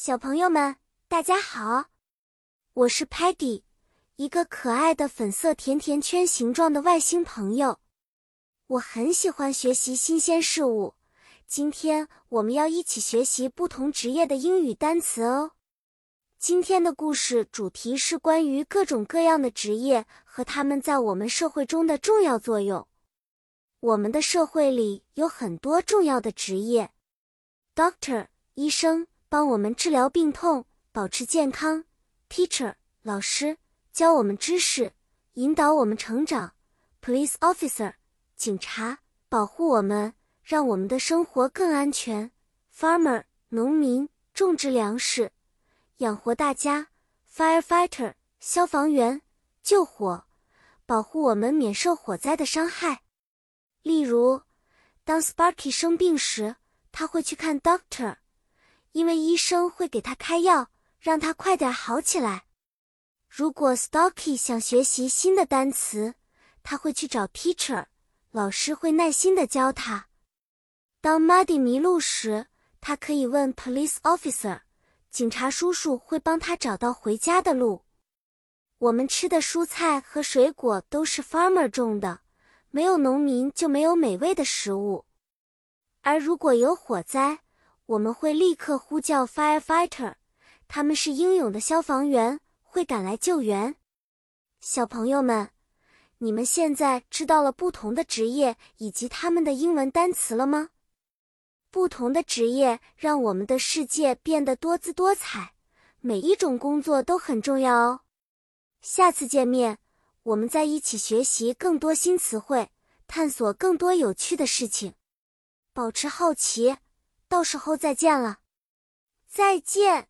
小朋友们，大家好，我是 Patty，一个可爱的粉色甜甜圈形状的外星朋友。我很喜欢学习新鲜事物。今天我们要一起学习不同职业的英语单词哦。今天的故事主题是关于各种各样的职业和他们在我们社会中的重要作用。我们的社会里有很多重要的职业：Doctor，医生。帮我们治疗病痛，保持健康。Teacher，老师，教我们知识，引导我们成长。Police officer，警察，保护我们，让我们的生活更安全。Farmer，农民，种植粮食，养活大家。Firefighter，消防员，救火，保护我们免受火灾的伤害。例如，当 Sparky 生病时，他会去看 Doctor。因为医生会给他开药，让他快点好起来。如果 Stocky 想学习新的单词，他会去找 Teacher，老师会耐心的教他。当 Muddy 迷路时，他可以问 Police Officer，警察叔叔会帮他找到回家的路。我们吃的蔬菜和水果都是 Farmer 种的，没有农民就没有美味的食物。而如果有火灾，我们会立刻呼叫 firefighter，他们是英勇的消防员，会赶来救援。小朋友们，你们现在知道了不同的职业以及他们的英文单词了吗？不同的职业让我们的世界变得多姿多彩，每一种工作都很重要哦。下次见面，我们再一起学习更多新词汇，探索更多有趣的事情。保持好奇。到时候再见了，再见。